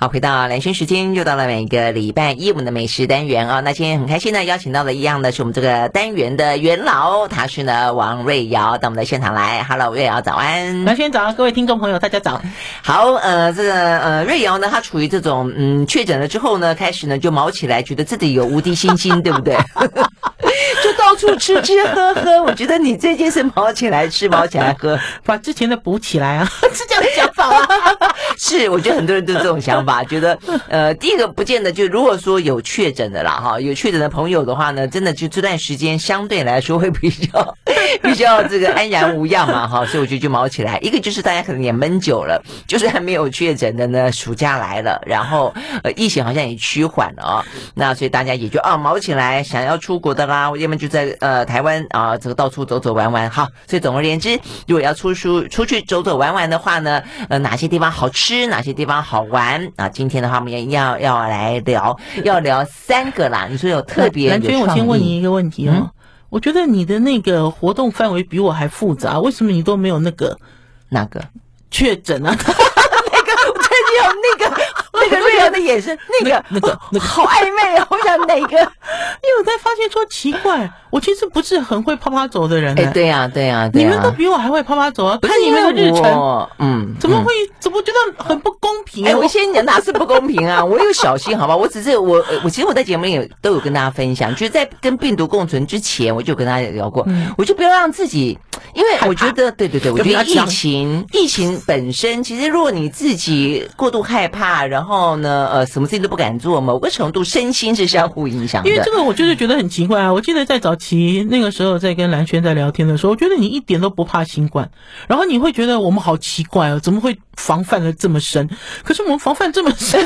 好，回到蓝轩时间，又到了每个礼拜一我们的美食单元啊。那今天很开心呢，邀请到的一样的是我们这个单元的元老，他是呢王瑞瑶到我们的现场来。Hello，瑞瑶早安。蓝轩早，各位听众朋友大家早。好，呃，这个呃瑞瑶呢，他处于这种嗯确诊了之后呢，开始呢就毛起来，觉得自己有无敌星星，对不对？就到处吃吃喝喝。我觉得你这件事毛起来吃，毛起来喝，把之前的补起来啊，是这样讲法啊。是，我觉得很多人都是这种想法。吧，觉得呃，第一个不见得就如果说有确诊的啦，哈，有确诊的朋友的话呢，真的就这段时间相对来说会比较 比较这个安然无恙嘛，哈，所以我觉得就卯起来。一个就是大家可能也闷久了，就是还没有确诊的呢，暑假来了，然后呃，疫情好像也趋缓了啊，那所以大家也就啊卯起来，想要出国的啦，要么就在呃台湾啊这个到处走走玩玩，好，所以总而言之，如果要出书出去走走玩玩的话呢，呃，哪些地方好吃，哪些地方好玩。啊，今天的话我们也要要来聊，要聊三个啦。你说有特别，蓝娟，我先问你一个问题哦。嗯、我觉得你的那个活动范围比我还复杂，为什么你都没有那个哪个确诊啊？那个我最近有那个。那个瑞瑶的眼神，那个那个那个好暧昧啊！我想哪个？因为我在发现说奇怪，我其实不是很会啪啪走的人。哎，对呀，对呀，你们都比我还会啪啪走啊！看你们的日程，嗯，怎么会？怎么觉得很不公平？哎，我先讲哪是不公平啊？我有小心，好吧？我只是我我其实我在节目里也都有跟大家分享，就是在跟病毒共存之前，我就跟大家聊过，我就不要让自己，因为我觉得，对对对，我觉得疫情疫情本身，其实如果你自己过度害怕，然后呢，呃。什么事情都不敢做，某个程度身心是相互影响的。因为这个，我就是觉得很奇怪啊！我记得在早期那个时候，在跟蓝轩在聊天的时候，我觉得你一点都不怕新冠，然后你会觉得我们好奇怪哦，怎么会防范的这么深？可是我们防范这么深，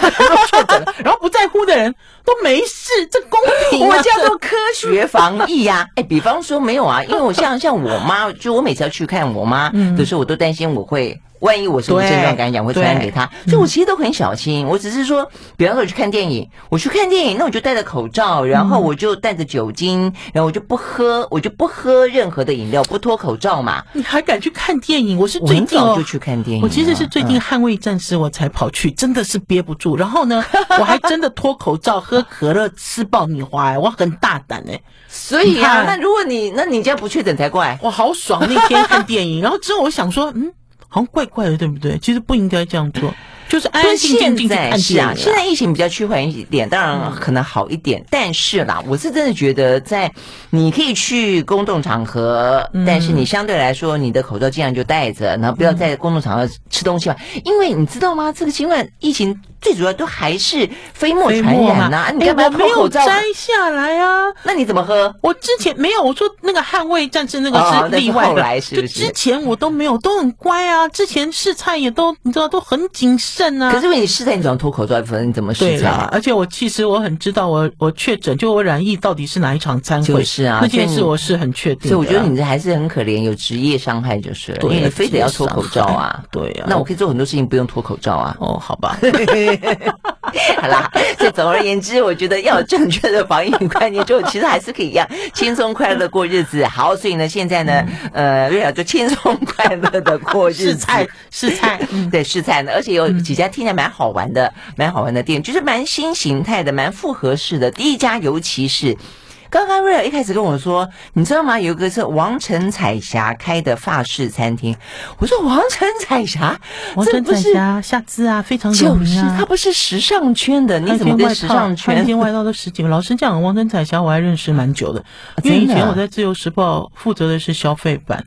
然后不在乎的人都没事，这公平吗？我叫做科学防疫呀！哎，比方说没有啊，因为我像像我妈，就我每次要去看我妈的时候，我都担心我会。万一我什么症状感染，会传染给他，所以我其实都很小心。我只是说，比方说我去看电影，我去看电影，那我就戴着口罩，然后我就带着酒精，然后我就不喝，我就不喝任何的饮料，不脱口罩嘛。你还敢去看电影？我是最近早就去看电影。我其实是最近捍卫战士，我才跑去，真的是憋不住。然后呢，我还真的脱口罩喝可乐，吃爆米花，我很大胆哎。所以啊，那如果你那你这样不确诊才怪。我好爽那天看电影，然后之后我想说，嗯。好像怪怪的，对不对？其实不应该这样做，就是安安静静去看戏啊。现在疫情比较趋缓一点，当然可能好一点。嗯、但是啦，我是真的觉得，在你可以去公众场合，嗯、但是你相对来说，你的口罩尽量就戴着，然后不要在公众场合吃东西嘛。嗯、因为你知道吗？这个新冠疫情。最主要都还是飞沫传染呐、啊，你干嘛脱口罩？摘下来啊？那你怎么喝？我之前没有，我说那个捍卫战争那个是例外的，哦、来是是就之前我都没有，都很乖啊。之前试菜也都你知道都很谨慎啊。可是你试菜，你总要脱口罩？否则你怎么试菜？啊？而且我其实我很知道我我确诊，就我染疫到底是哪一场餐会？是啊，那件事我是很确定。所以我觉得你这还是很可怜，有职业伤害就是了，为你非得要脱口罩啊。对啊，那我可以做很多事情不用脱口罩啊。哦，好吧。好啦，所以总而言之，我觉得要有正确的防疫观念，就其实还是可以一样轻松快乐的过日子。好，所以呢，现在呢，呃，瑞雅就轻松快乐的过日子，试菜，试菜，对，试菜呢，而且有几家听起来蛮好玩的，蛮好玩的店，就是蛮新形态的，蛮复合式的。第一家，尤其是。刚刚瑞尔一开始跟我说，你知道吗？有一个是王晨彩霞开的法式餐厅。我说王晨彩霞，王陈彩霞夏姿啊，非常有名啊。他不是时尚圈的，你怎么跟时尚圈？那件外套都十几个。老实讲，王晨彩霞我还认识蛮久的，因为以前我在自由时报负责的是消费版。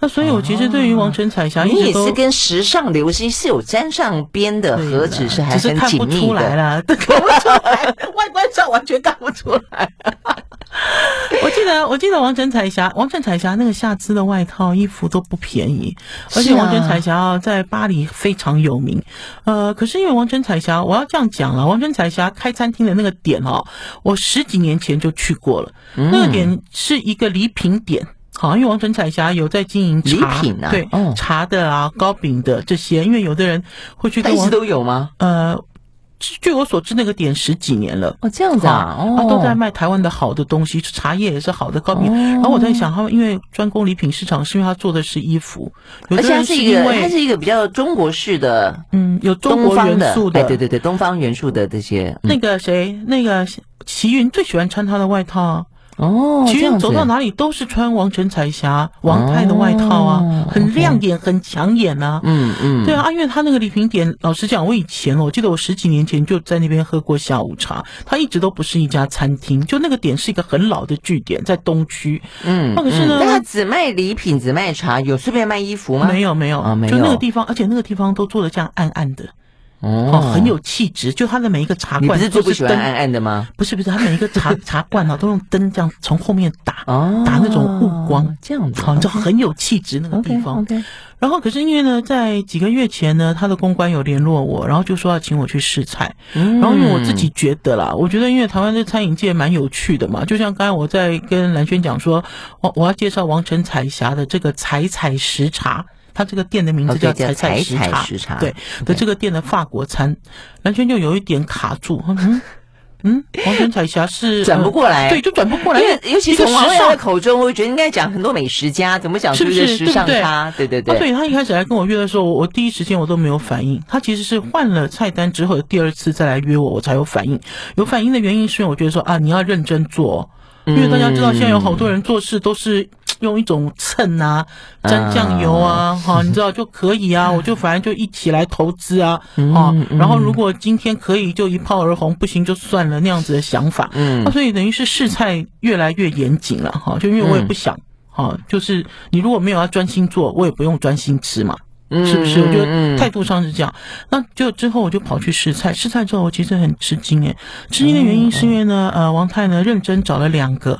那所以，我其实对于王晨彩霞，你也是跟时尚流行是有沾上边的，何止是还很紧密的？看不出来，外观上完全看不出来。我记得，我记得王晨彩霞，王晨彩霞那个夏姿的外套衣服都不便宜，而且王晨彩霞在巴黎非常有名。呃，可是因为王晨彩霞，我要这样讲了，王晨彩霞开餐厅的那个点哦，我十几年前就去过了，那个点是一个礼品点。好，因为王陈彩霞有在经营茶礼品啊，对，茶的啊，糕饼的这些。因为有的人会去跟王，一直都有吗？呃，据我所知，那个点十几年了。哦，这样子啊，哦，他都在卖台湾的好的东西，茶叶也是好的糕饼。然后我在想，他们因为专攻礼品市场，是因为他做的是衣服，而且它是一个，它是一个比较中国式的，嗯，有中国元素的，哎，对对对，东方元素的这些。那个谁，那个齐云最喜欢穿他的外套。哦，其实走到哪里都是穿王神彩霞王太的外套啊，哦、很亮眼很抢眼啊。嗯嗯，对啊，因为他那个礼品点，老实讲，我以前我记得我十几年前就在那边喝过下午茶，它一直都不是一家餐厅，就那个点是一个很老的据点，在东区。嗯，那可是呢，那他只卖礼品，只卖茶，有顺便卖衣服吗？没有没有啊，没有，就那个地方，而且那个地方都做的这样暗暗的。哦，很有气质，就它的每一个茶罐，你不是最不喜欢暗暗的吗？不是不是，它每一个茶 茶罐啊，都用灯这样从后面打，打那种雾光，这样子，好，就很有气质那个地方。然后可是因为呢，在几个月前呢，他的公关有联络我，然后就说要请我去试菜。然后因为我自己觉得啦，我觉得因为台湾的餐饮界蛮有趣的嘛，就像刚才我在跟蓝轩讲说，我我要介绍王成彩霞的这个彩彩食茶。他这个店的名字叫彩彩食茶，食茶对的这个店的法国餐，完全就有一点卡住。嗯嗯，王城彩霞是转不过来，对，就转不过来。因为尤其从王太的口中，我会觉得应该讲很多美食家，怎么讲是不是时尚咖？对对对。对，他一开始来跟我约的时候，我第一时间我都没有反应。他其实是换了菜单之后的第二次再来约我，我才有反应。有反应的原因是因为我觉得说啊，你要认真做，因为大家知道现在有好多人做事都是。用一种秤啊，沾酱油啊，哈，你知道就可以啊，我就反正就一起来投资啊，哈，然后如果今天可以就一炮而红，不行就算了那样子的想法，嗯，所以等于是试菜越来越严谨了，哈，就因为我也不想，哈，就是你如果没有要专心做，我也不用专心吃嘛，是不是？我觉得态度上是这样，那就之后我就跑去试菜，试菜之后我其实很吃惊诶，吃惊的原因是因为呢，呃，王太呢认真找了两个。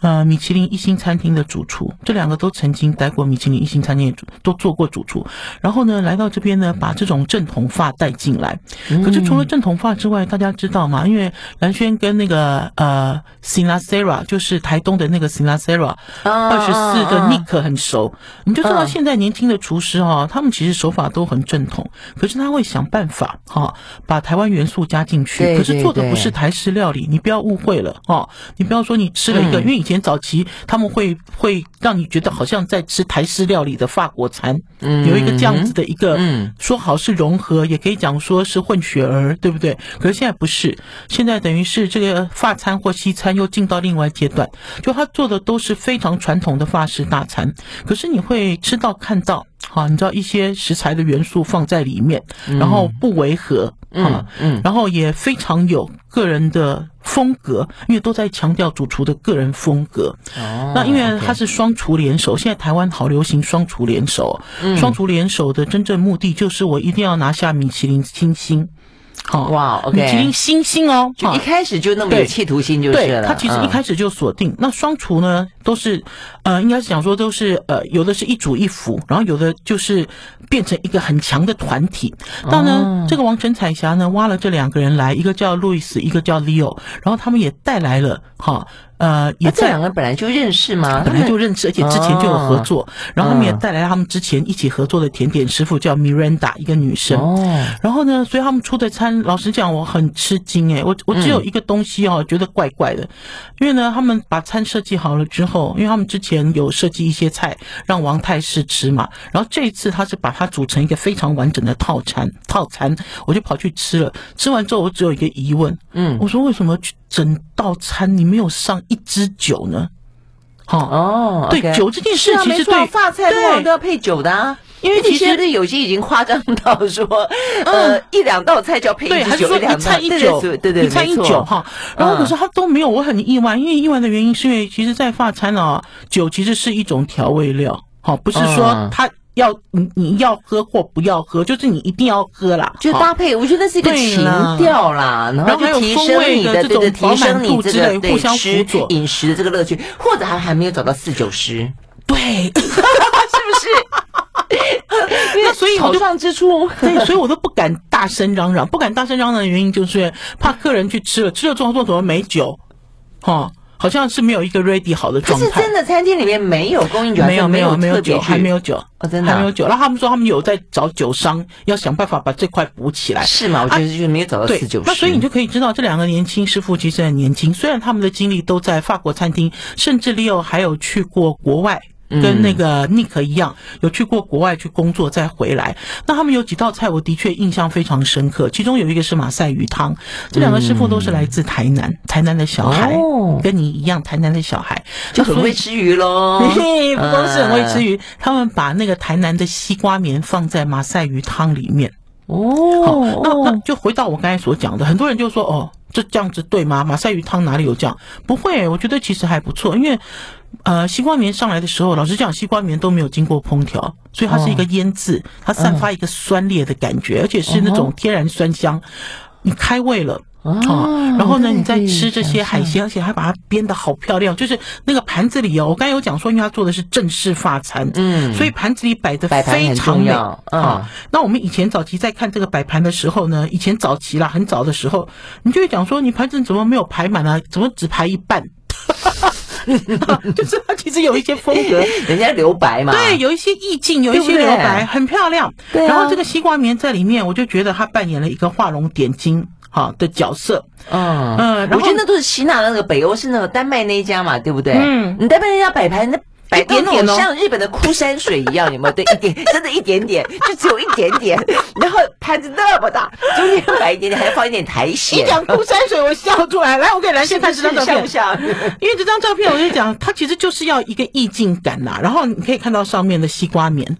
呃，米其林一星餐厅的主厨，这两个都曾经待过米其林一星餐厅的主，都做过主厨。然后呢，来到这边呢，把这种正统发带进来。可是除了正统发之外，大家知道吗？因为蓝轩跟那个呃，Sinasera 就是台东的那个 Sinasera 二十四的 Nick 很熟，你就知道现在年轻的厨师哈，他们其实手法都很正统，可是他会想办法哈，把台湾元素加进去。可是做的不是台式料理，你不要误会了哦，你不要说你吃了一个，因为。以前早期他们会会让你觉得好像在吃台式料理的法国餐，有一个这样子的一个，说好是融合，也可以讲说是混血儿，对不对？可是现在不是，现在等于是这个法餐或西餐又进到另外阶段，就他做的都是非常传统的法式大餐，可是你会吃到看到，好，你知道一些食材的元素放在里面，然后不违和。嗯嗯，然后也非常有个人的风格，因为都在强调主厨的个人风格。哦，那因为他是双厨联手，现在台湾好流行双厨联手。嗯，双厨联手的真正目的就是我一定要拿下米其林星星。好哇，OK，米其林星星哦，就一开始就那么有企图心就是了。他其实一开始就锁定。那双厨呢，都是呃，应该是讲说都是呃，有的是一主一辅，然后有的就是变成一个很强的团体。那呢，这个王晨彩霞呢，挖了这两个人来，一个叫路易斯，一个叫 Leo，然后他们也带来了哈。呃，也在、啊、这两个本来就认识吗？本来就认识，而且之前就有合作。哦、然后他们也带来了他们之前一起合作的甜点师傅，叫 Miranda，一个女生。哦。然后呢，所以他们出的餐，老实讲，我很吃惊诶。我我只有一个东西哦，觉得怪怪的。因为呢，他们把餐设计好了之后，因为他们之前有设计一些菜让王太试吃嘛。然后这一次他是把它组成一个非常完整的套餐套餐，我就跑去吃了。吃完之后，我只有一个疑问。嗯。我说为什么整道餐你没有上一支酒呢？好哦，对酒这件事其实对发菜通常都要配酒的啊，因为其实有些已经夸张到说，呃，一两道菜就要配一支酒，一菜一酒，对对，一菜一酒哈。然后可是他都没有，我很意外，因为意外的原因是因为其实，在法餐啊，酒其实是一种调味料，好，不是说它。要你你要喝或不要喝，就是你一定要喝啦，就搭配，我觉得是一个情调啦，然后就提升你的这个提升你这个对吃饮食的这个乐趣，或者还还没有找到四九师，对，是不是？那所以我就上之处，对，所以我都不敢大声嚷嚷，不敢大声嚷嚷的原因就是怕客人去吃了，吃了之后做什么美酒，哈。好像是没有一个 ready 好的状态。是真的餐厅里面没有供应酒，没有没有没有酒，还没有酒哦，真的、啊、还没有酒。然后他们说他们有在找酒商，要想办法把这块补起来。是吗？我觉得就是没有找到四九师。那所以你就可以知道这两个年轻师傅其实很年轻，虽然他们的经历都在法国餐厅，甚至 Leo 还有去过国外。跟那个 Nick 一样，有去过国外去工作再回来。那他们有几道菜，我的确印象非常深刻。其中有一个是马赛鱼汤，这两个师傅都是来自台南，台南的小孩，跟你一样，台南的小孩就很会吃鱼喽。嘿，不光是很会吃鱼，他们把那个台南的西瓜棉放在马赛鱼汤里面。哦，好，那那就回到我刚才所讲的，很多人就说哦，这这样子对吗？马赛鱼汤哪里有这样？不会，我觉得其实还不错，因为。呃，西瓜棉上来的时候，老实讲，西瓜棉都没有经过烹调，所以它是一个腌制，它散发一个酸烈的感觉，而且是那种天然酸香。你开胃了啊，然后呢，你再吃这些海鲜，而且还把它编得好漂亮，就是那个盘子里哦，我刚才有讲说，因为它做的是正式法餐，嗯，所以盘子里摆的非常美啊。那我们以前早期在看这个摆盘的时候呢，以前早期啦，很早的时候，你就会讲说，你盘子怎么没有排满啊？怎么只排一半？就是他其实有一些风格，人家留白嘛，对，有一些意境，有一些留白，很漂亮。对，然后这个西瓜棉在里面，我就觉得他扮演了一个画龙点睛好的角色。嗯嗯，我觉得那都是吸纳了那个北欧，是那个丹麦那一家嘛，对不对？嗯，你丹麦那家摆盘那。摆点点像日本的枯山水一样，有没有？对，一点，真的一点点，就只有一点点。然后盘子那么大，中间摆一点点，还要放一点苔藓。你讲枯山水，我笑出来。来，我给蓝先看这张照片，像不像？因为这张照片，我就讲，它其实就是要一个意境感呐。然后你可以看到上面的西瓜棉，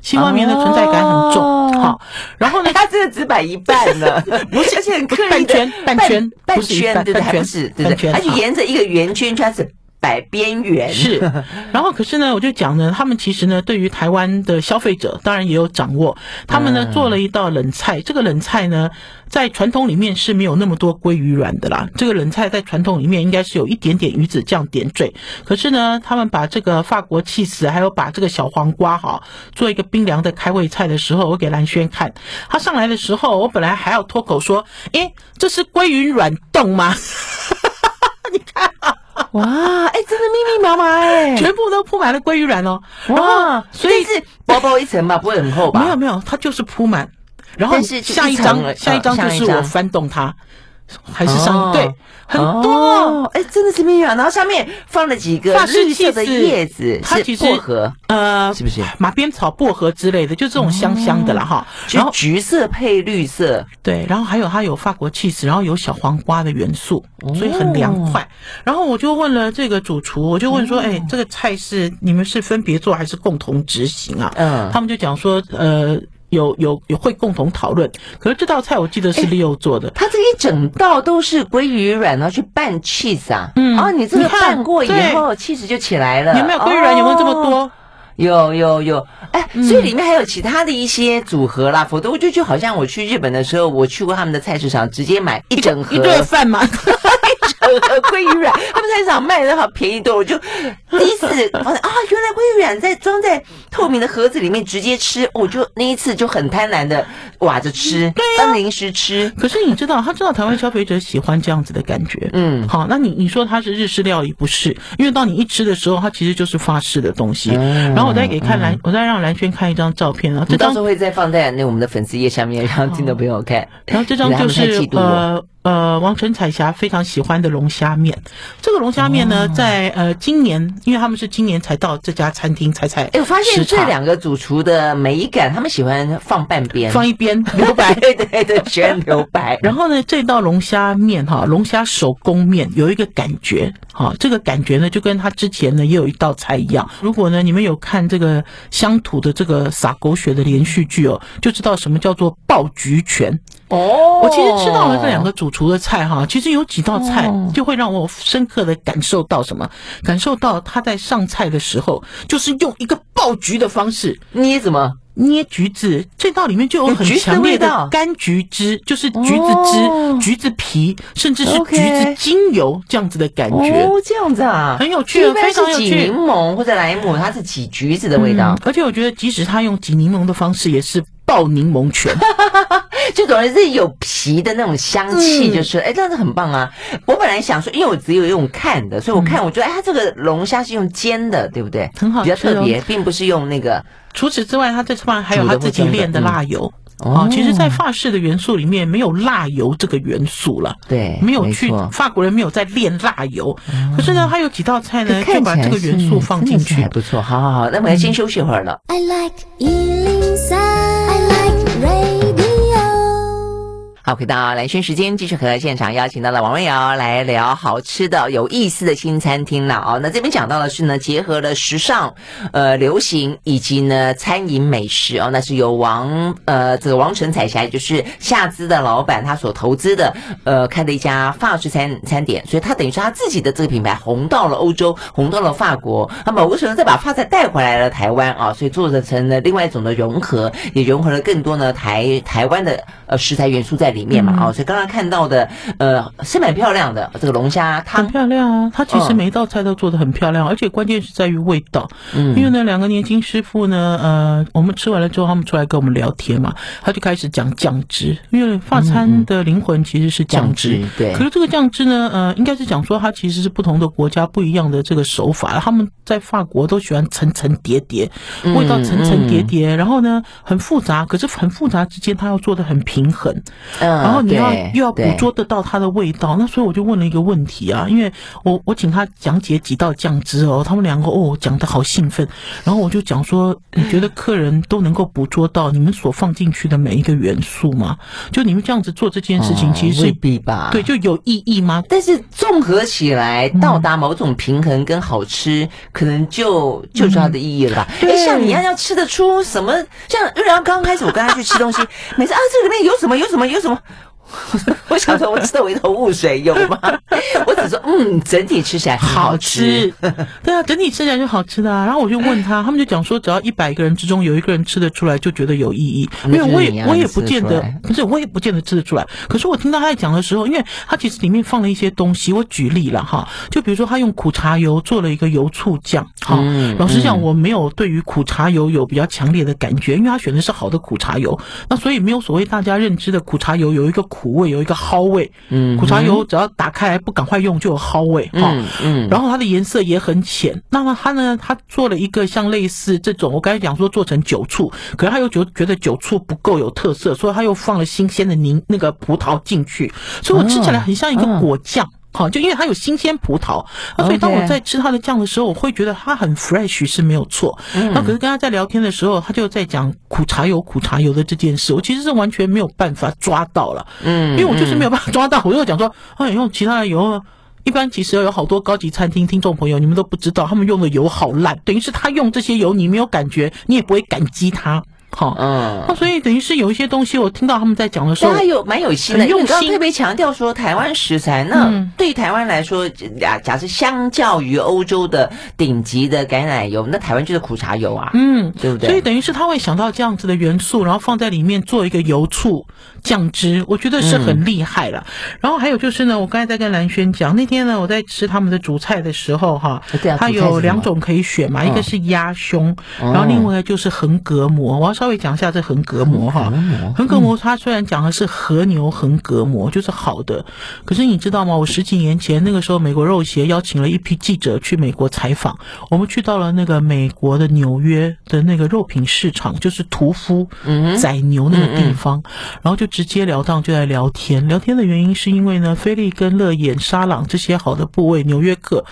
西瓜棉的存在感很重。好，然后呢，它真的只摆一半呢，不是，而且很刻意的半圈，半圈，半圈，对对，还不是，对对，而且沿着一个圆圈圈子。摆边缘是，然后可是呢，我就讲呢，他们其实呢，对于台湾的消费者，当然也有掌握。他们呢做了一道冷菜，这个冷菜呢，在传统里面是没有那么多鲑鱼软的啦。这个冷菜在传统里面应该是有一点点鱼子酱点缀。可是呢，他们把这个法国气死，还有把这个小黄瓜哈，做一个冰凉的开胃菜的时候，我给蓝轩看，他上来的时候，我本来还要脱口说，诶，这是鲑鱼软冻吗？你看啊。哇，哎、欸，真的密密麻麻哎，全部都铺满了鲑鱼卵哦。哇，所以是薄薄一层吧，不会很厚吧？没有没有，它就是铺满。然后下一张，下一张就是我翻动它。还是上对很多哎，真的是蜜啊！然后下面放了几个绿色的叶子，它其实薄荷呃，是不是马鞭草、薄荷之类的？就这种香香的了哈。然后橘色配绿色，对，然后还有它有法国气质，然后有小黄瓜的元素，所以很凉快。然后我就问了这个主厨，我就问说：“哎，这个菜是你们是分别做还是共同执行啊？”嗯，他们就讲说：“呃。”有有有会共同讨论，可是这道菜我记得是 Leo 做的，他这一整道都是鲑鱼卵，然后去拌 cheese 啊，嗯，哦你这个拌过以后，cheese 就起来了。有没有鲑鱼卵？有没有这么多？有有有，哎，所以里面还有其他的一些组合啦，否则我就就好像我去日本的时候，我去过他们的菜市场，直接买一整盒。一顿饭嘛。一整盒，鲑鱼软，他们菜市场卖的好便宜多，我就第一次发现啊，原来鲑鱼软在装在透明的盒。子里面直接吃，我就那一次就很贪婪的挖着吃，当零食吃。可是你知道，他知道台湾消费者喜欢这样子的感觉，嗯，好，那你你说它是日式料理不是？因为当你一吃的时候，它其实就是法式的东西。然后我再给看蓝，我再让蓝轩看一张照片啊，这张到时候会再放在那我们的粉丝页下面，让听众朋友看。然后这张就是呃。呃，王晨彩霞非常喜欢的龙虾面，这个龙虾面呢，在呃今年，因为他们是今年才到这家餐厅才才，哎，我发现这两个主厨的美感，他们喜欢放半边，放一边 留白，对对对，喜欢留白。然后呢，这道龙虾面哈，龙虾手工面有一个感觉，哈，这个感觉呢，就跟他之前呢也有一道菜一样。如果呢你们有看这个乡土的这个撒狗血的连续剧哦，就知道什么叫做爆菊拳。哦，我其实吃到了这两个主厨的菜哈，其实有几道菜就会让我深刻的感受到什么？感受到他在上菜的时候，就是用一个爆菊的方式捏怎么捏橘子，这道里面就有很强烈的柑橘汁，就是橘子汁、橘子皮，甚至是橘子精油这样子的感觉。哦，这样子啊，很有趣，非常有趣。柠檬或者莱姆，它是挤橘子的味道。而且我觉得，即使他用挤柠檬的方式，也是。爆柠檬泉，就总是有皮的那种香气，就是哎、嗯，这样子很棒啊！我本来想说，因为我只有用看的，所以我看我觉得，哎，它这个龙虾是用煎的，对不对？很好吃，比较特别，并不是用那个。除此之外，它这上面还有它自己炼的辣油。哦，其实，在法式的元素里面没有辣油这个元素了。对，没有去法国人没有在炼辣油。可是呢，它有几道菜呢，就把这个元素放进去，还不错。好好好，那我们先休息一会儿了。I like 好，回到蓝轩时间，继续和现场邀请到了王瑞瑶来聊好吃的、有意思的新餐厅了哦。那这边讲到的是呢，结合了时尚、呃流行以及呢餐饮美食哦。那是由王呃这个王陈彩霞，也就是夏姿的老板，他所投资的呃开的一家法式餐餐点，所以他等于说他自己的这个品牌红到了欧洲，红到了法国，那某个时候再把法菜带回来了台湾啊，所以做成了另外一种的融合，也融合了更多呢台台湾的呃食材元素在里面。嘛，哦，所以刚刚看到的，呃，是蛮漂亮的这个龙虾汤，很漂亮啊。它其实每一道菜都做的很漂亮，而且关键是在于味道。嗯，因为呢，两个年轻师傅呢，呃，我们吃完了之后，他们出来跟我们聊天嘛，他就开始讲酱汁，因为法餐的灵魂其实是酱汁。对。可是这个酱汁呢，呃，应该是讲说它其实是不同的国家不一样的这个手法。他们在法国都喜欢层层叠叠，味道层层叠叠，然后呢很复杂，可是很复杂之间，他要做的很平衡。嗯然后你要又要捕捉得到它的味道，那所以我就问了一个问题啊，因为我我请他讲解几道酱汁哦，他们两个哦讲的好兴奋，然后我就讲说，你觉得客人都能够捕捉到你们所放进去的每一个元素吗？就你们这样子做这件事情，其实未必吧？对，就有意义吗？但是综合起来，到达某种平衡跟好吃，嗯、可能就就是它的意义了吧？哎、嗯，像你要要吃得出什么？像然后刚刚开始我跟他去吃东西，每次啊这里面有什么有什么有什么。我想说，我吃的我一头雾水，有吗？我只说，嗯，整体吃起来好吃。对啊，整体吃起来就好吃的啊。然后我就问他，他们就讲说，只要一百个人之中有一个人吃得出来，就觉得有意义。因为我也我也不见得，不是我也不见得吃得出来。可是我听到他在讲的时候，因为他其实里面放了一些东西。我举例了哈，就比如说他用苦茶油做了一个油醋酱。哈，老实讲，我没有对于苦茶油有比较强烈的感觉，因为他选的是好的苦茶油，那所以没有所谓大家认知的苦茶油有一个。苦味有一个蒿味，嗯，苦茶油只要打开来不赶快用就有蒿味哈，嗯，嗯，然后它的颜色也很浅。那么它呢，它做了一个像类似这种，我刚才讲说做成酒醋，可是他又觉觉得酒醋不够有特色，所以他又放了新鲜的柠那个葡萄进去，所以我吃起来很像一个果酱。嗯嗯好，就因为它有新鲜葡萄，那所以当我在吃它的酱的时候，我会觉得它很 fresh 是没有错。那可是跟他在聊天的时候，他就在讲苦茶油、苦茶油的这件事，我其实是完全没有办法抓到了。嗯，因为我就是没有办法抓到。我就讲说，哎，用其他的油，一般其实有好多高级餐厅听众朋友，你们都不知道，他们用的油好烂，等于是他用这些油，你没有感觉，你也不会感激他。好，嗯，那所以等于是有一些东西，我听到他们在讲的时候，他有蛮有心的，用心，特别强调说台湾食材。那对台湾来说，假假设相较于欧洲的顶级的橄榄油，那台湾就是苦茶油啊，嗯，对不对？所以等于是他会想到这样子的元素，然后放在里面做一个油醋酱汁，我觉得是很厉害了。然后还有就是呢，我刚才在跟蓝轩讲，那天呢我在吃他们的主菜的时候，哈，它有两种可以选嘛，一个是鸭胸，然后另外一个就是横膈膜，我要。稍微讲一下这横膈膜哈，横膈膜它虽然讲的是和牛横膈膜，就是好的，可是你知道吗？我十几年前那个时候，美国肉协邀请了一批记者去美国采访，我们去到了那个美国的纽约的那个肉品市场，就是屠夫宰牛那个地方，然后就直截了当就在聊天。聊天的原因是因为呢，菲利跟乐眼、沙朗这些好的部位，纽约客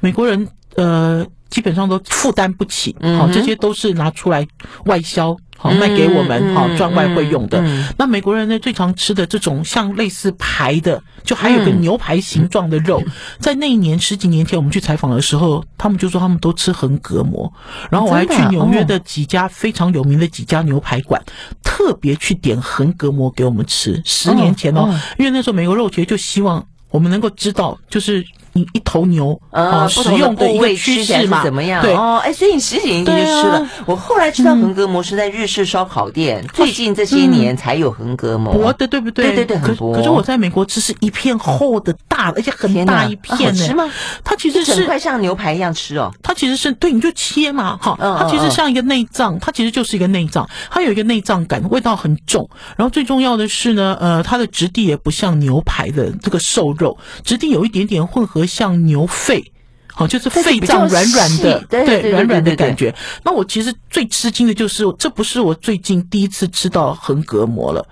美国人呃。基本上都负担不起，好，这些都是拿出来外销，好卖给我们，好赚外汇用的。那美国人呢，最常吃的这种像类似排的，就还有个牛排形状的肉，在那一年十几年前我们去采访的时候，他们就说他们都吃横膈膜。然后我还去纽约的几家非常有名的几家牛排馆，特别去点横膈膜给我们吃。十年前哦，因为那时候美国肉节就希望我们能够知道，就是。一一头牛呃使用的一个趋势嘛，怎么样？对哦，哎，所以你十几年前就吃了。我后来知道横膈膜是在日式烧烤店，最近这些年才有横膈膜，薄的对不对？对对对，很薄。可是我在美国吃是一片厚的大的，而且很大一片呢。吃吗？它其实是快像牛排一样吃哦。它其实是对，你就切嘛，哈，它其实像一个内脏，它其实就是一个内脏，它有一个内脏感，味道很重。然后最重要的是呢，呃，它的质地也不像牛排的这个瘦肉，质地有一点点混合像牛肺，好，就是肺脏软软的，对，软软的感觉。那我其实最吃惊的就是，这不是我最近第一次吃到横膈膜了，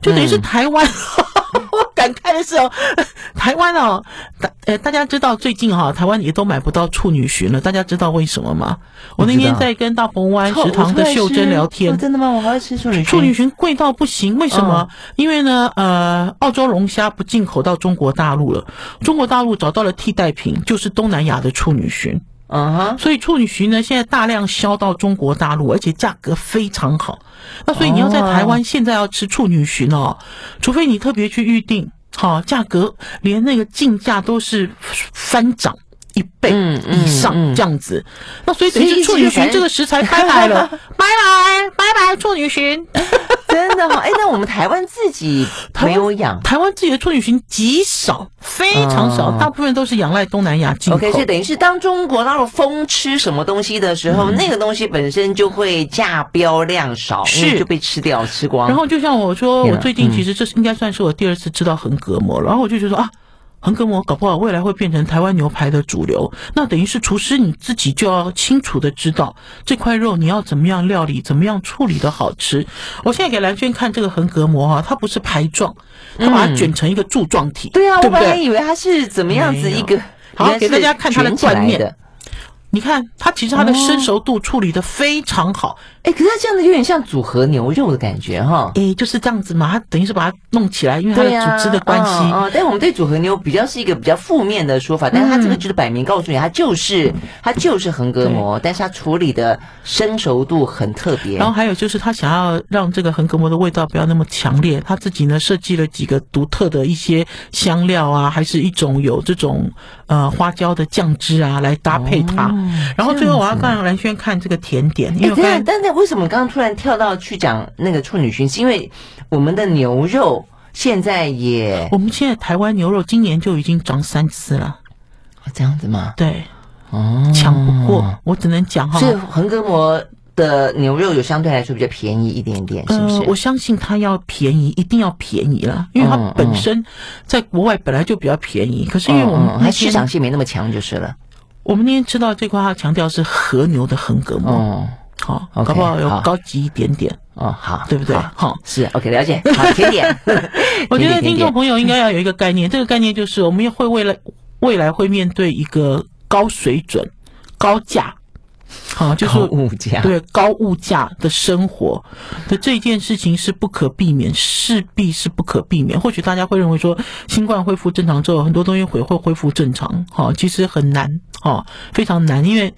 就等于是台湾。我 感慨的是哦，台湾哦，大呃，大家知道最近哈，台湾也都买不到处女裙了。大家知道为什么吗？我那天在跟大鹏湾食堂的秀珍聊天，真的吗？我还会吃处女蟳。处女裙贵到不行，为什么？因为呢，呃，澳洲龙虾不进口到中国大陆了，中国大陆找到了替代品，就是东南亚的处女蟳。嗯哼，所以处女鲟呢，现在大量销到中国大陆，而且价格非常好。那所以你要在台湾现在要吃处女鲟哦，除非你特别去预定，好，价格连那个进价都是翻涨一倍以上这样子。那所以等于处女蟳这个食材拜拜了，拜拜拜拜处女蟳。真的哈，哎，那我们台湾自己 没有养，台湾自己的处女群极少，非常少，大部分都是仰赖东南亚进口。OK，所以等于是当中国大陆疯吃什么东西的时候，那个东西本身就会价标量少，是就被吃掉吃光。然后就像我说，我最近其实这是应该算是我第二次吃到横膈膜，然后我就觉得说啊。横膈膜搞不好未来会变成台湾牛排的主流，那等于是厨师你自己就要清楚的知道这块肉你要怎么样料理，怎么样处理的好吃。我现在给蓝轩看这个横膈膜哈，它不是排状，它把它卷成一个柱状体。对啊，我本来以为它是怎么样子一个，好给大家看它的断面。你看，它其实它的生熟度处理的非常好。哎，可是它这样子有点像组合牛肉的感觉哈。哎，就是这样子嘛，它等于是把它弄起来，因为它的组织的关系。啊，但我们对组合牛比较是一个比较负面的说法，但是它这个就是摆明告诉你，它就是它就是横膈膜，但是它处理的生熟度很特别。然后还有就是，他想要让这个横膈膜的味道不要那么强烈，他自己呢设计了几个独特的一些香料啊，还是一种有这种呃花椒的酱汁啊来搭配它。然后最后我要让蓝轩看这个甜点，因为但但是为什么刚刚突然跳到去讲那个处女裙？是因为我们的牛肉现在也，我们现在台湾牛肉今年就已经涨三次了，这样子吗？对，哦，抢不过，我只能讲哈。所以横膈膜的牛肉有相对来说比较便宜一点点，是不是？我相信它要便宜，一定要便宜了，因为它本身在国外本来就比较便宜。可是因为我们它市场性没那么强，就是了。我们那天吃到这块，它强调是和牛的横膈膜，哦，好，搞不好有高级一点点，哦，好，对不对？好，是 OK，了解。好，甜点，我觉得听众朋友应该要有一个概念，这个概念就是我们会为了未来会面对一个高水准、高价。好，就是物价对高物价的生活的这件事情是不可避免，势必是不可避免。或许大家会认为说，新冠恢复正常之后，很多东西会会恢复正常，哈，其实很难，哈，非常难，因为。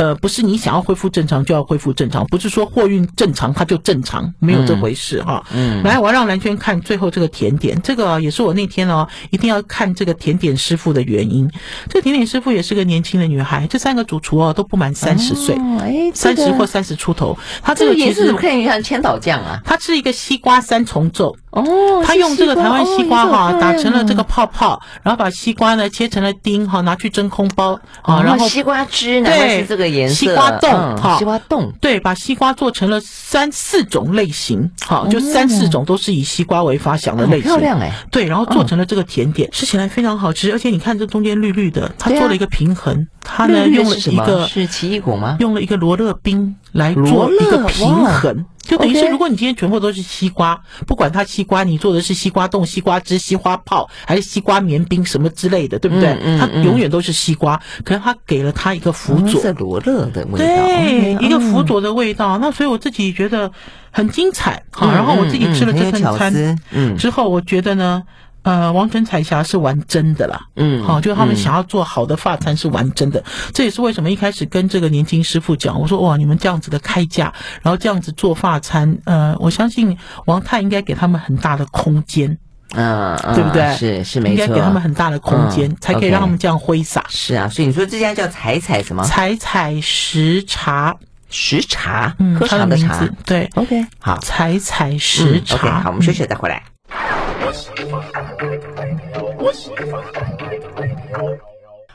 呃，不是你想要恢复正常就要恢复正常，不是说货运正常它就正常，没有这回事哈。嗯，来，我要让蓝轩看最后这个甜点，这个也是我那天哦一定要看这个甜点师傅的原因。这个甜点师傅也是个年轻的女孩，这三个主厨哦都不满三十岁，哎，三十或三十出头。他这个其实可以像千岛酱啊，它是一个西瓜三重奏。哦，他用这个台湾西瓜哈打成了这个泡泡，然后把西瓜呢切成了丁哈，拿去真空包啊，然后西瓜汁呢是这个颜色，西瓜冻哈，西瓜冻。对，把西瓜做成了三四种类型，好，就三四种都是以西瓜为发祥的类型，漂亮哎，对，然后做成了这个甜点，吃起来非常好吃，而且你看这中间绿绿的，它做了一个平衡，它呢用了一个是奇异果吗？用了一个罗勒冰来做一个平衡。就等于是，如果你今天全部都是西瓜，不管它西瓜你做的是西瓜冻、西瓜汁、西瓜泡，还是西瓜绵冰什么之类的，对不对？它永远都是西瓜，可是它给了它一个辅佐，罗勒的味道，对，一个辅佐的味道。那所以我自己觉得很精彩。好，然后我自己吃了这份餐，嗯，之后我觉得呢。呃，王权彩霞是玩真的啦，嗯，好，就是他们想要做好的发餐是玩真的，嗯、这也是为什么一开始跟这个年轻师傅讲，我说哇，你们这样子的开价，然后这样子做发餐，呃，我相信王太应该给他们很大的空间，嗯，嗯对不对？是是没错，应该给他们很大的空间，嗯、才可以让他们这样挥洒。是啊，所以你说这家叫采采什么？采采时茶，时茶，嗯，喝茶的茶，名字对，OK，好，采采时茶、嗯 okay, 好，我们休息再回来。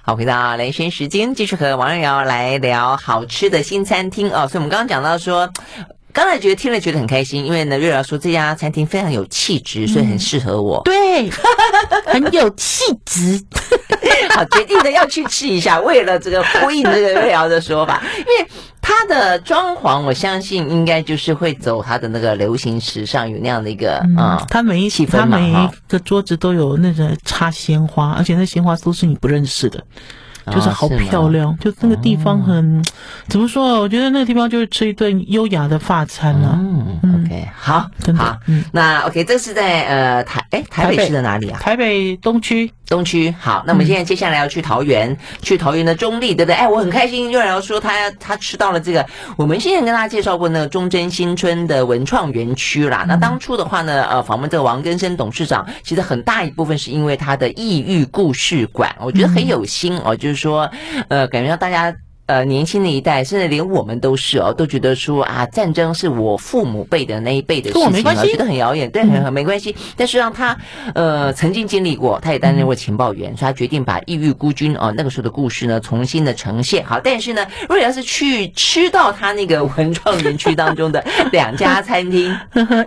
好，回到兰萱时间，继续和王瑶瑶来聊好吃的新餐厅哦。所以，我们刚刚讲到说，刚才觉得听了觉得很开心，因为呢，瑞瑶说这家餐厅非常有气质，所以很适合我。嗯、对，很有气质。好，决定的要去吃一下，为了这个呼应这个瑞瑶的说法，因为。它的装潢，我相信应该就是会走它的那个流行时尚，有那样的一个啊，它、嗯、每一起，它每一个桌子都有那个插鲜花，而且那鲜花都是你不认识的。就是好漂亮，哦、就那个地方很、哦、怎么说？我觉得那个地方就是吃一顿优雅的法餐了、啊。嗯，OK，好，真的好。嗯，那 OK，这是在呃台哎台北市的哪里啊？台北东区，东区。好，那我们现在接下来要去桃园，嗯、去桃园的中立，对不对？哎，我很开心，又来说他他吃到了这个，我们现在跟大家介绍过那个中贞新村的文创园区啦。嗯、那当初的话呢，呃，访问这个王根生董事长，其实很大一部分是因为他的异域故事馆，我觉得很有心哦，就是。说，呃，感觉到大家，呃，年轻的一代，甚至连我们都是哦，都觉得说啊，战争是我父母辈的那一辈的事情，没关系，觉得很遥远，对，很很没关系。但是让他，呃，曾经经历过，他也担任过情报员，所以他决定把异域孤军哦那个时候的故事呢，重新的呈现。好，但是呢，如果要是去吃到他那个文创园区当中的 两家餐厅，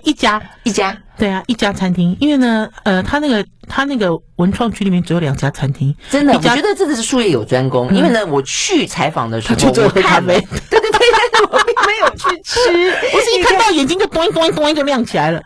一 家一家。对啊，一家餐厅，因为呢，呃，他那个他那个文创区里面只有两家餐厅，真的，家我觉得真的是术业有专攻。嗯、因为呢，我去采访的时候，就只有喝咖啡，对对对，我并没有去吃，我是一看到眼睛就咚咚咚就亮起来了。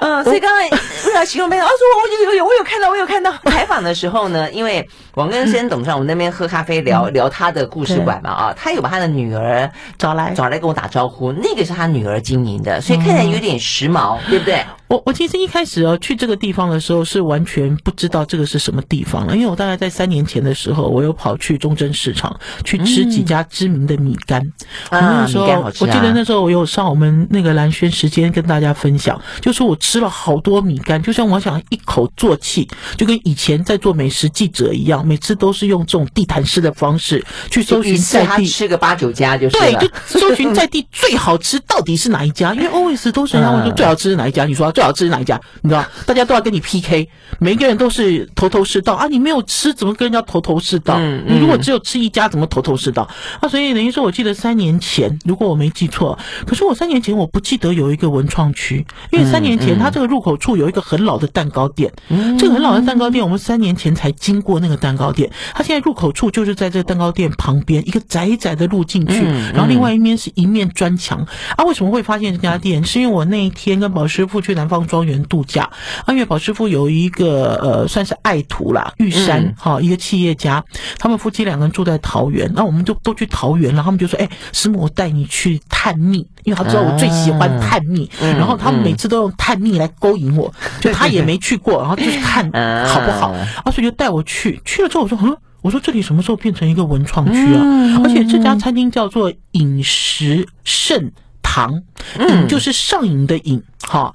嗯，所以刚才为了形容没有，他说我有有有，我有看到，我有看到。采访的时候呢，因为王根生董事长，我们那边喝咖啡聊聊他的故事馆嘛啊，他有把他的女儿找来。找来跟我打招呼，那个是他女儿经营的，所以看起来有点时髦，对不对？我我其实一开始哦去这个地方的时候是完全不知道这个是什么地方了，因为我大概在三年前的时候，我有跑去中正市场去吃几家知名的米干。嗯、那时候、啊、我记得那时候我有上我们那个蓝轩时间跟大家分享，就说我吃了好多米干，就像我想一口做气，就跟以前在做美食记者一样，每次都是用这种地毯式的方式去搜寻在地吃个八九家就是对，就搜寻在地最好吃到底是哪一家，因为 always 都是人家问说最好吃是哪一家，你说最好吃是哪一家，你知道大家都要跟你 PK，每一个人都是头头是道啊，你没有吃怎么跟人家头头是道？你如果只有吃一家怎么头头是道？啊，所以等于说我记得三年前，如果我没记错，可是我三年前我不记得有一个文创区，因为三年前它这个入口处。有一个很老的蛋糕店，这个很老的蛋糕店，我们三年前才经过那个蛋糕店。它现在入口处就是在这个蛋糕店旁边一个窄窄的路进去，然后另外一面是一面砖墙。啊，为什么会发现这家店？是因为我那一天跟宝师傅去南方庄园度假，安岳宝师傅有一个呃算是爱徒啦，玉山哈一个企业家，他们夫妻两个人住在桃园，那我们就都去桃园了。他们就说：“哎，师母，我带你去探秘，因为他知道我最喜欢探秘，然后他们每次都用探秘来勾引我。”就他也没去过，然后就是看好不好，啊，所以就带我去。去了之后，我说，嗯，我说这里什么时候变成一个文创区啊？而且这家餐厅叫做饮食盛堂，瘾就是上瘾的瘾，哈，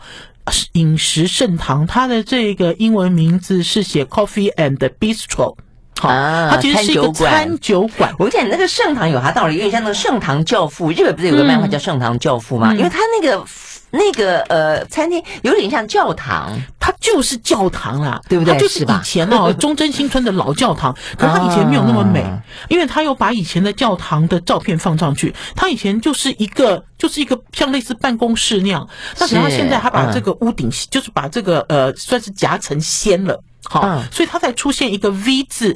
饮食盛堂，它的这个英文名字是写 Coffee and Bistro，好，它其实是一个餐酒馆。我讲，那个盛堂有它道理，有点像那个盛唐教父。日本不是有个漫画叫《盛唐教父》吗？因为它那个。那个呃，餐厅有点像教堂，它就是教堂啦，对不对？它就是以前哦，忠贞新村的老教堂，可是它以前没有那么美，因为它有把以前的教堂的照片放上去。它以前就是一个，就是一个像类似办公室那样。但是它现在它把这个屋顶，就是把这个呃，算是夹层掀了，好，所以它才出现一个 V 字。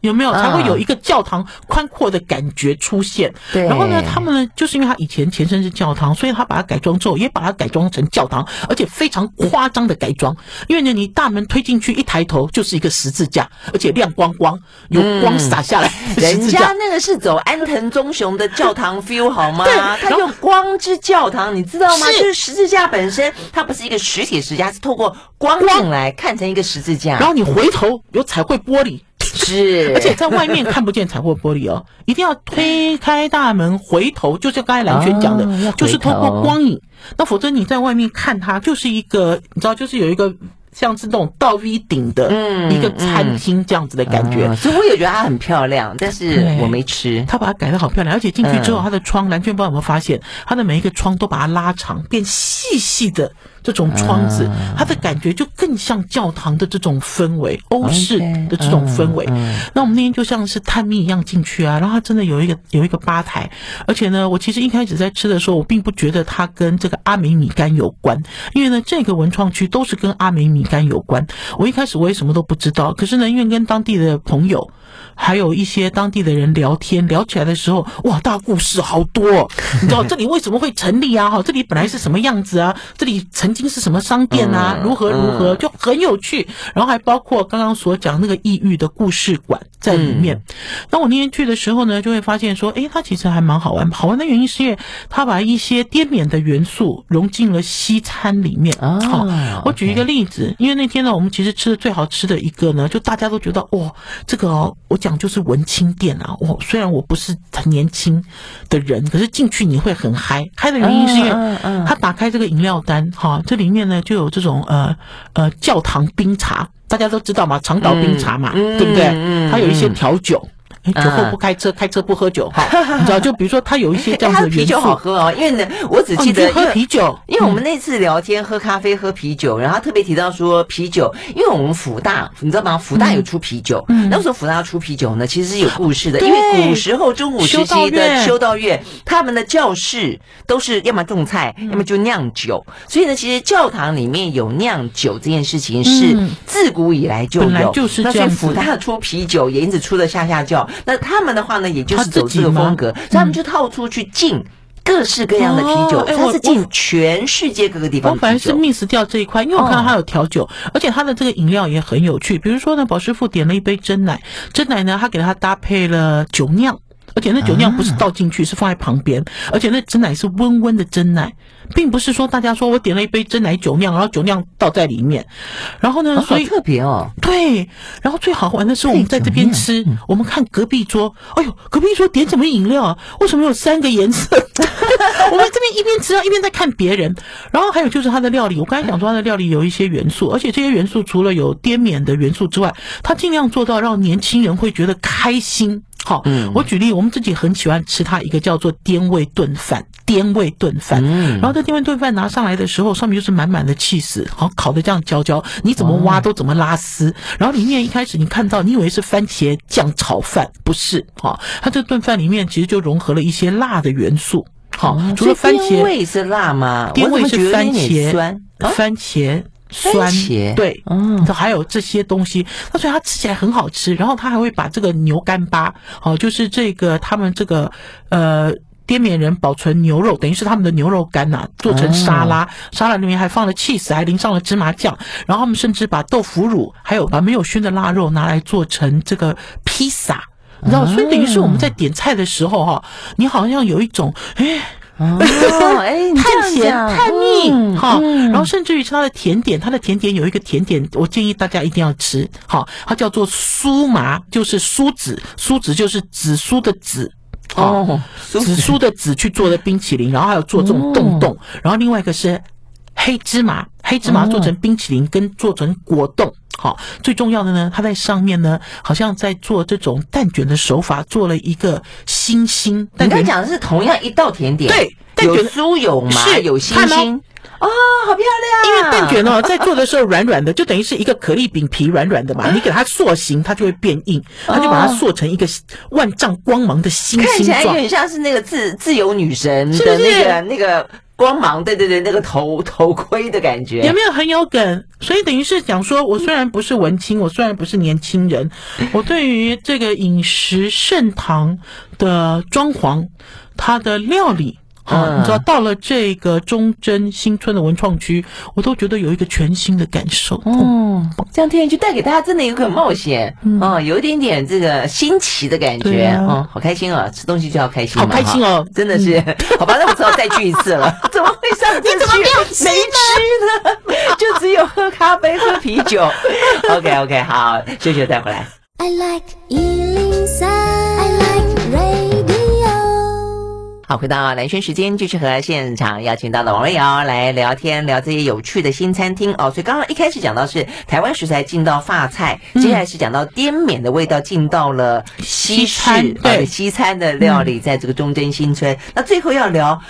有没有才会有一个教堂宽阔的感觉出现？对。然后呢，他们呢，就是因为他以前前身是教堂，所以他把它改装之后，也把它改装成教堂，而且非常夸张的改装。因为呢，你大门推进去，一抬头就是一个十字架，而且亮光光，有光洒下来。人家那个是走安藤忠雄的教堂 feel 好吗？对。他用光之教堂，你知道吗？就是十字架本身，它不是一个实体十字架，是透过光进来看成一个十字架。然后你回头有彩绘玻璃。是，而且在外面看不见彩货玻璃哦，一定要推开大门回头，就是刚才蓝轩讲的，哦、就是透过光影。那否则你在外面看它，就是一个你知道，就是有一个像是那种倒 V 顶的一个餐厅这样子的感觉。所以我也觉得它很漂亮，但是我没吃。它把它改的好漂亮，而且进去之后，它的窗，蓝娟不知道有没有发现，它的每一个窗都把它拉长，变细细的。这种窗子，它的感觉就更像教堂的这种氛围，欧式的这种氛围。那我们那天就像是探秘一样进去啊，然后它真的有一个有一个吧台，而且呢，我其实一开始在吃的时候，我并不觉得它跟这个阿美米干有关，因为呢，这个文创区都是跟阿美米干有关。我一开始我也什么都不知道，可是呢，因为跟当地的朋友。还有一些当地的人聊天，聊起来的时候，哇，大故事好多。你知道这里为什么会成立啊？哈，这里本来是什么样子啊？这里曾经是什么商店啊？如何如何，就很有趣。然后还包括刚刚所讲那个异域的故事馆在里面。当我那天去的时候呢，就会发现说，诶，它其实还蛮好玩。好玩的原因是因为它把一些滇缅的元素融进了西餐里面。好，我举一个例子，因为那天呢，我们其实吃的最好吃的一个呢，就大家都觉得，哇，这个哦。我讲就是文青店啊，我虽然我不是很年轻的人，可是进去你会很嗨。嗨的原因是因为他打开这个饮料单，哈，这里面呢就有这种呃呃教堂冰茶，大家都知道嘛，长岛冰茶嘛，对不对？它有一些调酒。酒后不开车，开车不喝酒，哈，你知道？就比如说，他有一些这样子的元素。啤酒好喝哦，因为呢，我只记得喝啤酒，因为我们那次聊天喝咖啡喝啤酒，然后特别提到说啤酒，因为我们福大，你知道吗？福大有出啤酒，那时候福大出啤酒呢，其实是有故事的，因为古时候中古时期的修道院，他们的教室都是要么种菜，要么就酿酒，所以呢，其实教堂里面有酿酒这件事情是自古以来就有，就是这样。所以辅大出啤酒也因此出了下下教。那他们的话呢，也就是走这个风格，所以他们就套出去进各式各样的啤酒，它是进全世界各个地方。我反而是 miss 掉这一块，因为我看到它有调酒，而且它的这个饮料也很有趣。比如说呢，宝师傅点了一杯真奶，真奶呢，他给他搭配了酒酿。而且那酒酿不是倒进去，是放在旁边。而且那真奶是温温的真奶，并不是说大家说我点了一杯真奶酒酿，然后酒酿倒在里面。然后呢，所以特别哦。对。然后最好玩的是我们在这边吃，我们看隔壁桌，哎呦，隔壁桌点什么饮料啊？为什么有三个颜色？我们这边一边吃啊，一边在看别人。然后还有就是它的料理，我刚才讲说它的料理有一些元素，而且这些元素除了有滇缅的元素之外，它尽量做到让年轻人会觉得开心。好，我举例，我们自己很喜欢吃它一个叫做滇味炖饭，滇味炖饭。然后这滇味炖饭拿上来的时候，上面就是满满的起司，好烤的这样焦焦，你怎么挖都怎么拉丝。然后里面一开始你看到，你以为是番茄酱炒饭，不是？哈，它这炖饭里面其实就融合了一些辣的元素。好，除了番茄味是辣吗？滇味是番茄酸，番茄。酸茄对，嗯，还有这些东西，那所以它吃起来很好吃。然后他还会把这个牛干巴，哦，就是这个他们这个呃滇缅人保存牛肉，等于是他们的牛肉干呐、啊，做成沙拉，哦、沙拉里面还放了 cheese，，还淋上了芝麻酱。然后他们甚至把豆腐乳，还有把没有熏的腊肉拿来做成这个披萨，你知道，所以等于是我们在点菜的时候哈、哦，你好像有一种哎。哦，哎，探险探秘，好，然后甚至于是它的甜点，它的甜点有一个甜点，我建议大家一定要吃，好，它叫做酥麻，就是酥子，酥子就是紫苏的紫，哦，紫苏的紫去做的冰淇淋，然后还有做这种冻冻，然后另外一个是黑芝麻，黑芝麻做成冰淇淋跟做成果冻。好，最重要的呢，它在上面呢，好像在做这种蛋卷的手法，做了一个星星。你刚讲的是同样一道甜点，对，蛋卷酥有吗是有星星，哦，好漂亮。因为蛋卷哦，在做的时候软软的，就等于是一个可丽饼皮软软的嘛，你给它塑形，它就会变硬，它就把它塑成一个万丈光芒的星星状，看起来有点像是那个自自由女神的那个那个。光芒，对对对，那个头 头盔的感觉，有没有很有梗？所以等于是讲说，我虽然不是文青，我虽然不是年轻人，我对于这个饮食盛唐的装潢，它的料理。啊，你知道到了这个忠贞新村的文创区，我都觉得有一个全新的感受。哦，这样听就带给大家真的有个冒险，嗯，有一点点这个新奇的感觉，嗯，好开心啊！吃东西就要开心，好开心哦，真的是。好吧，那我只好再去一次了。怎么会上次去？你怎么没有吃呢？没吃呢？就只有喝咖啡、喝啤酒。OK OK，好，谢谢再回来。I like 好，回到蓝轩时间，继续和现场邀请到的王瑞瑶来聊天，聊这些有趣的新餐厅哦。所以刚刚一开始讲到是台湾食材进到法菜，嗯、接下来是讲到滇缅的味道进到了西餐对、哦、西餐的料理，在这个中正新村。嗯、那最后要聊，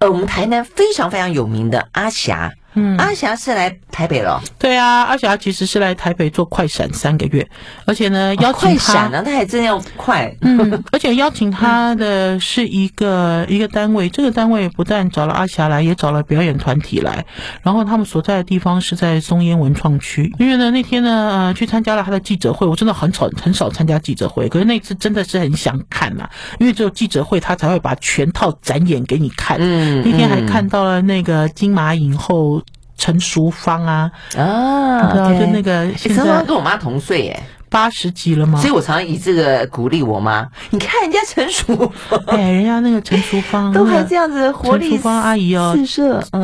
呃，我们台南非常非常有名的阿霞。嗯，阿霞是来台北了。对啊，阿霞其实是来台北做快闪三个月，而且呢，邀请他，快闪呢，他还真要快。嗯，而且邀请他的是一个 一个单位，这个单位不但找了阿霞来，也找了表演团体来。然后他们所在的地方是在松烟文创区。因为呢，那天呢，呃，去参加了他的记者会。我真的很少很少参加记者会，可是那次真的是很想看呐，因为只有记者会他才会把全套展演给你看。嗯，那天还看到了那个金马影后。陈淑芳啊，啊，知道就那个现在，陈淑芳跟我妈同岁耶。八十几了吗？所以我常常以这个鼓励我妈。你看人家陈淑芳，哎，人家那个陈淑芳 都还这样子活力。陈淑芳阿姨哦，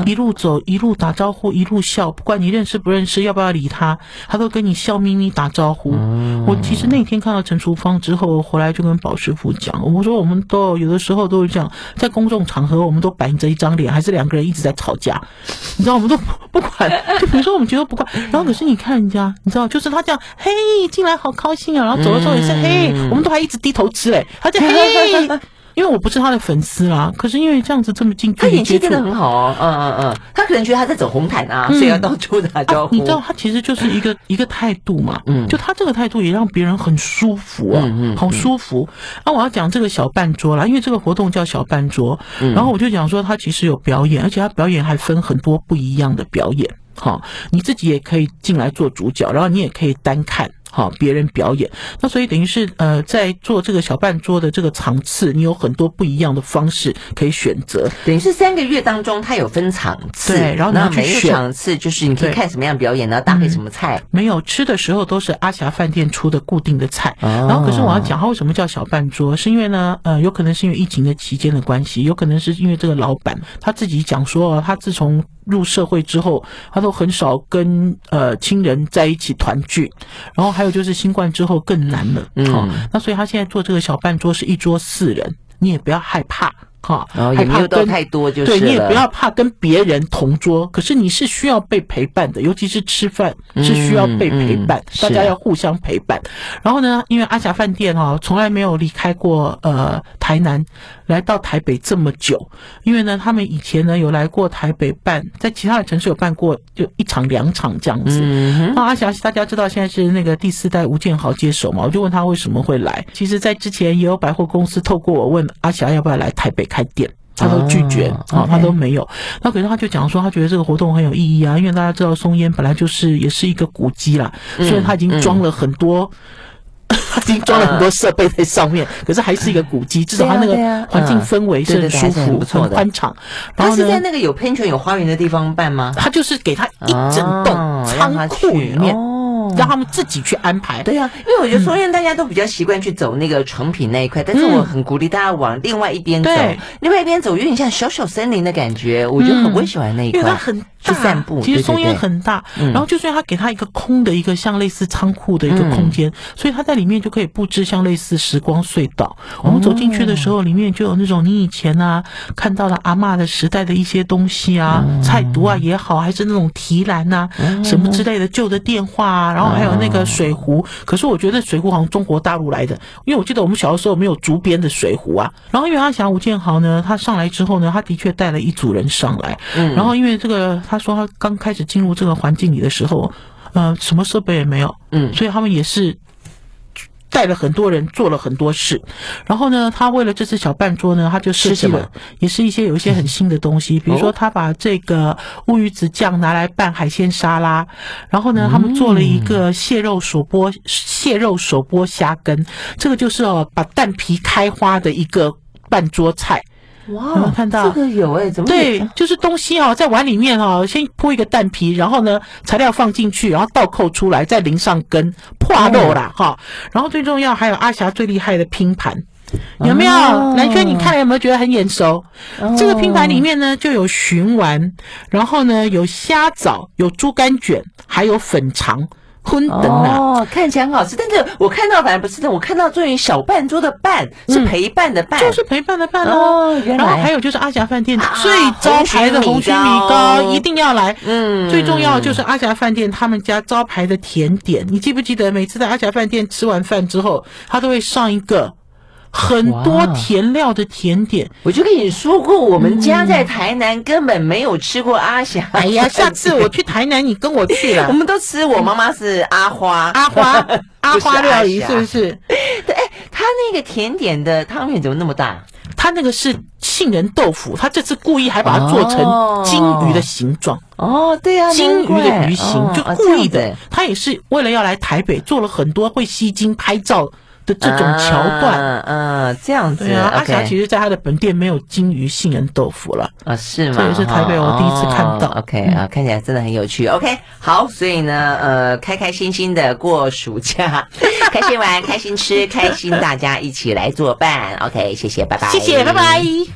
一路走，一路打招呼，一路笑，不管你认识不认识，要不要理她，她都跟你笑眯眯打招呼。嗯、我其实那天看到陈淑芳之后，回来就跟宝师傅讲，我说我们都有的时候都是这样，在公众场合，我们都板着一张脸，还是两个人一直在吵架，你知道，我们都不不管。就比如说我们觉得不管，然后可是你看人家，你知道，就是他这样，嘿，进来。好高兴啊！然后走的时候也是、嗯、嘿，我们都还一直低头吃嘞。他就嘿，因为我不是他的粉丝啦。可是因为这样子这么近他演技真的很好哦。嗯嗯嗯，他可能觉得他在走红毯啊，嗯、所以要到处打招呼、啊。你知道，他其实就是一个一个态度嘛。嗯，就他这个态度也让别人很舒服啊，嗯嗯，好舒服。啊，我要讲这个小半桌啦，因为这个活动叫小半桌。嗯、然后我就讲说，他其实有表演，而且他表演还分很多不一样的表演。好，你自己也可以进来做主角，然后你也可以单看。好，别人表演，那所以等于是呃，在做这个小半桌的这个场次，你有很多不一样的方式可以选择。等于是三个月当中，它有分场次，对，然后呢，每一个场次就是你可以看什么样表演然后？搭配什么菜？嗯，没有吃的时候都是阿霞饭店出的固定的菜。哦，然后可是我要讲，它为什么叫小半桌？是因为呢，呃，有可能是因为疫情的期间的关系，有可能是因为这个老板他自己讲说，他自从入社会之后，他都很少跟呃亲人在一起团聚，然后还有就是新冠之后更难了，嗯，哦，那所以他现在做这个小半桌是一桌四人，你也不要害怕。哈，也没有到太多，就是对，你也不要怕跟别人同桌，可是你是需要被陪伴的，尤其是吃饭是需要被陪伴，嗯嗯、大家要互相陪伴。然后呢，因为阿霞饭店哈从来没有离开过呃台南，来到台北这么久，因为呢他们以前呢有来过台北办，在其他的城市有办过就一场两场这样子。嗯、那阿霞大家知道现在是那个第四代吴建豪接手嘛，我就问他为什么会来。其实，在之前也有百货公司透过我问阿霞要不要来台北。开店，他都拒绝啊、他都没有。那可是他就讲说，他觉得这个活动很有意义啊，因为大家知道松烟本来就是也是一个古迹啦，虽然他已经装了很多，他、嗯、已经装了很多设备在上面，嗯、可是还是一个古迹，至少他那个环境氛围是很舒服、很宽敞。然后他是在那个有喷泉、有花园的地方办吗？他就是给他一整栋仓库里面。哦让他们自己去安排。对呀、啊，因为我觉得松烟大家都比较习惯去走那个成品那一块，嗯、但是我很鼓励大家往另外一边走，对另外一边走有点像小小森林的感觉，我觉得很我喜欢那一块。因为它很大，去散步。其实松烟很大，对对对，然后就算他给他一个空的一个像类似仓库的一个空间，嗯、所以他在里面就可以布置像类似时光隧道。我们走进去的时候，里面就有那种你以前啊看到了阿嬷的时代的一些东西啊，嗯、菜毒啊也好，还是那种提篮啊、嗯、什么之类的旧的电话啊。然后还有那个水壶，可是我觉得水壶好像中国大陆来的，因为我记得我们小的时候没有竹编的水壶啊。然后因为阿霞吴建豪呢，他上来之后呢，他的确带了一组人上来。嗯。然后因为这个，他说他刚开始进入这个环境里的时候，呃，什么设备也没有。嗯。所以他们也是。带了很多人做了很多事，然后呢，他为了这次小半桌呢，他就设计了，也是一些有一些很新的东西，比如说他把这个乌鱼子酱拿来拌海鲜沙拉，然后呢，他们做了一个蟹肉手剥蟹肉手剥虾羹，这个就是哦，把蛋皮开花的一个半桌菜。哇，有没有看到这个有哎？怎么对？就是东西哦，在碗里面哦，先铺一个蛋皮，然后呢，材料放进去，然后倒扣出来，再淋上羹破肉啦哈。然后最重要还有阿霞最厉害的拼盘，有没有？兰萱，你看有没有觉得很眼熟？这个拼盘里面呢，就有鲟丸，然后呢有虾枣，有猪肝卷，还有粉肠。荤等啊。哦，看起来很好吃，但是我看到反而不是的，我看到作为小半桌的半是陪伴的伴，就是陪伴的伴哦。然后还有就是阿霞饭店最招牌的红曲米糕一定要来，嗯，最重要就是阿霞饭店他们家招牌的甜点，你记不记得每次在阿霞饭店吃完饭之后，他都会上一个。很多甜料的甜点，我就跟你说过，我们家在台南根本没有吃过阿霞。哎呀，下次我去台南，你跟我去了。我们都吃，我妈妈是阿花，阿花，阿花料理是不是？对，哎，他那个甜点的汤面怎么那么大？他那个是杏仁豆腐，他这次故意还把它做成金鱼的形状。哦，对呀，金鱼的鱼形，就故意的。他也是为了要来台北，做了很多会吸睛拍照的这种桥段，嗯，这样子。对啊，阿霞其实在他的本店没有金鱼杏仁豆腐了啊，是吗？这也是台北我第一次看到。OK 啊，看起来真的很有趣。OK，好，所以呢，呃，开开心心的过暑假，开心玩，开心吃，开心大家一起来作伴。OK，谢谢，拜拜，谢谢，拜拜。